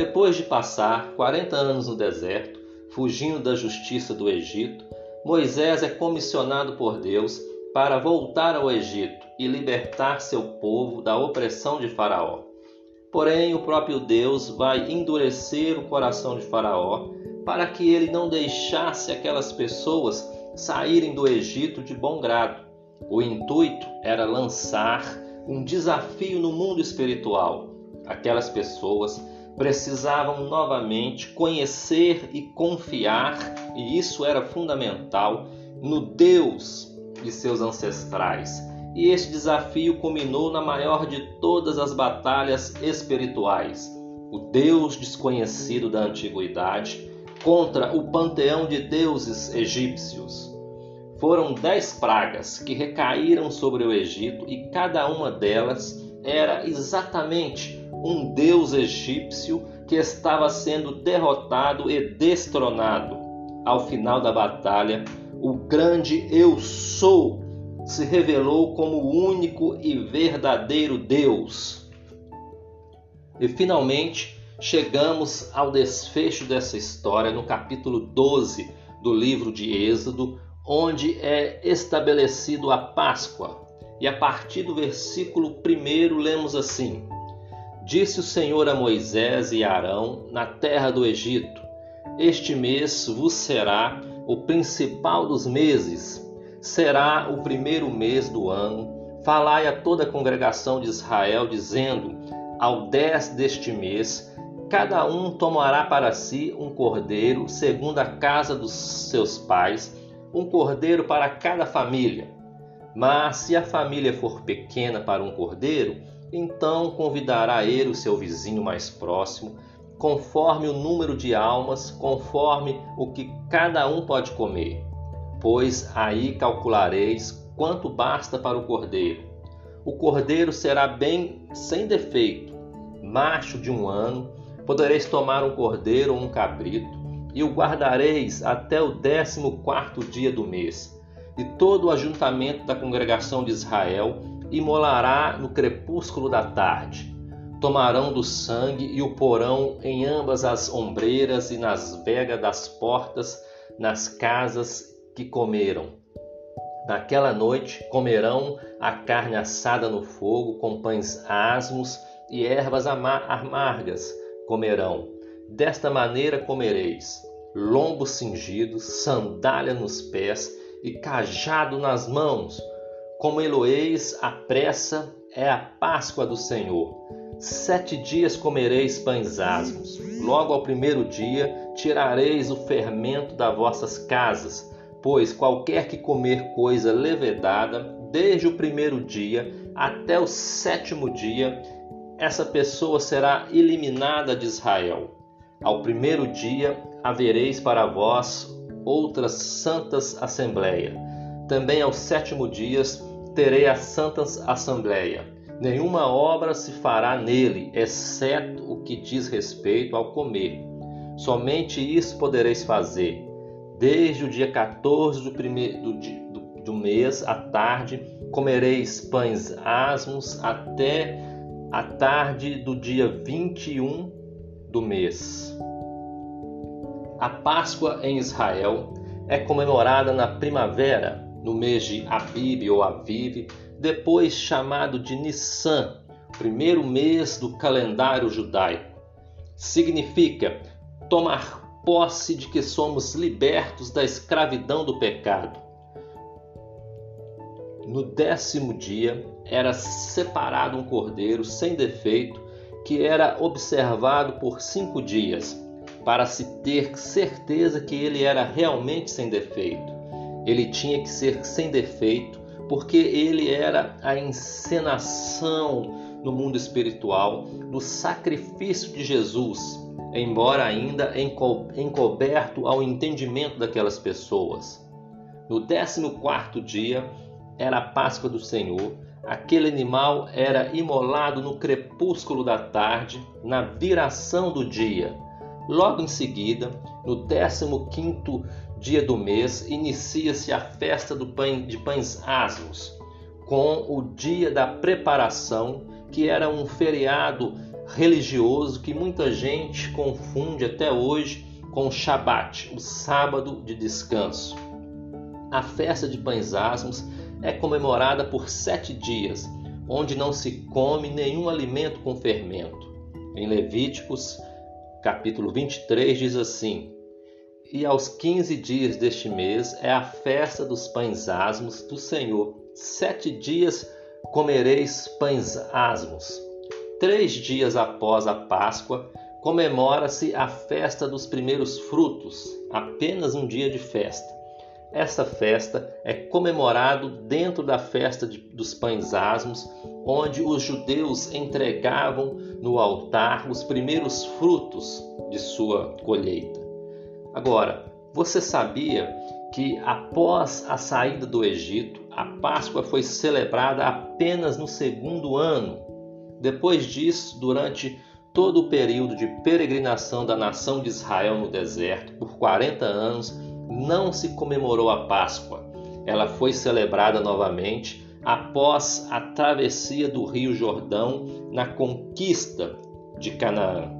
Depois de passar 40 anos no deserto, fugindo da justiça do Egito, Moisés é comissionado por Deus para voltar ao Egito e libertar seu povo da opressão de Faraó. Porém, o próprio Deus vai endurecer o coração de Faraó para que ele não deixasse aquelas pessoas saírem do Egito de bom grado. O intuito era lançar um desafio no mundo espiritual. Aquelas pessoas precisavam novamente conhecer e confiar, e isso era fundamental, no Deus de seus ancestrais. E este desafio culminou na maior de todas as batalhas espirituais, o Deus desconhecido da antiguidade contra o panteão de deuses egípcios. Foram dez pragas que recaíram sobre o Egito e cada uma delas era exatamente um deus egípcio que estava sendo derrotado e destronado. Ao final da batalha, o grande Eu Sou se revelou como o único e verdadeiro Deus. E finalmente chegamos ao desfecho dessa história no capítulo 12 do livro de Êxodo, onde é estabelecido a Páscoa. E a partir do versículo 1 lemos assim: Disse o Senhor a Moisés e Arão na terra do Egito: Este mês vos será o principal dos meses, será o primeiro mês do ano. Falai a toda a congregação de Israel, dizendo: Ao dez deste mês, cada um tomará para si um cordeiro, segundo a casa dos seus pais, um cordeiro para cada família. Mas se a família for pequena para um cordeiro, então convidará ele o seu vizinho mais próximo, conforme o número de almas, conforme o que cada um pode comer. Pois aí calculareis quanto basta para o cordeiro. O cordeiro será bem sem defeito, macho de um ano. Podereis tomar um cordeiro ou um cabrito, e o guardareis até o décimo quarto dia do mês. E todo o ajuntamento da congregação de Israel imolará no crepúsculo da tarde. Tomarão do sangue e o porão em ambas as ombreiras e nas vegas das portas, nas casas que comeram. Naquela noite comerão a carne assada no fogo, com pães asmos e ervas amargas comerão. Desta maneira comereis: lombos cingidos, sandália nos pés e cajado nas mãos como Eloeis, a pressa é a Páscoa do Senhor. Sete dias comereis pães asmos. Logo ao primeiro dia tirareis o fermento das vossas casas, pois qualquer que comer coisa levedada, desde o primeiro dia até o sétimo dia, essa pessoa será eliminada de Israel. Ao primeiro dia havereis para vós outras santas assembleias. Também ao sétimo dia terei a Santa Assembleia. Nenhuma obra se fará nele, exceto o que diz respeito ao comer. Somente isso podereis fazer. Desde o dia 14 do, primeiro, do, do, do mês, à tarde, comereis pães asmos até a tarde do dia 21 do mês. A Páscoa em Israel é comemorada na primavera no mês de Abib ou Aviv, depois chamado de Nissan, primeiro mês do calendário judaico. Significa tomar posse de que somos libertos da escravidão do pecado. No décimo dia era separado um cordeiro sem defeito que era observado por cinco dias, para se ter certeza que ele era realmente sem defeito. Ele tinha que ser sem defeito, porque ele era a encenação no mundo espiritual do sacrifício de Jesus, embora ainda encoberto ao entendimento daquelas pessoas. No 14 dia era a Páscoa do Senhor. Aquele animal era imolado no crepúsculo da tarde, na viração do dia. Logo em seguida, no 15 dia do mês, inicia-se a festa pão, de pães asmos, com o dia da preparação, que era um feriado religioso que muita gente confunde até hoje com o Shabat, o sábado de descanso. A festa de pães asmos é comemorada por sete dias, onde não se come nenhum alimento com fermento. Em Levíticos, capítulo 23, diz assim: E aos quinze dias deste mês é a festa dos pães asmos do Senhor. Sete dias comereis pães asmos. Três dias após a Páscoa, comemora-se a festa dos primeiros frutos, apenas um dia de festa. Essa festa é comemorado dentro da festa de, dos pães asmos, onde os judeus entregavam no altar os primeiros frutos de sua colheita. Agora, você sabia que após a saída do Egito, a Páscoa foi celebrada apenas no segundo ano? Depois disso, durante todo o período de peregrinação da nação de Israel no deserto, por 40 anos, não se comemorou a Páscoa. Ela foi celebrada novamente após a travessia do Rio Jordão na conquista de Canaã.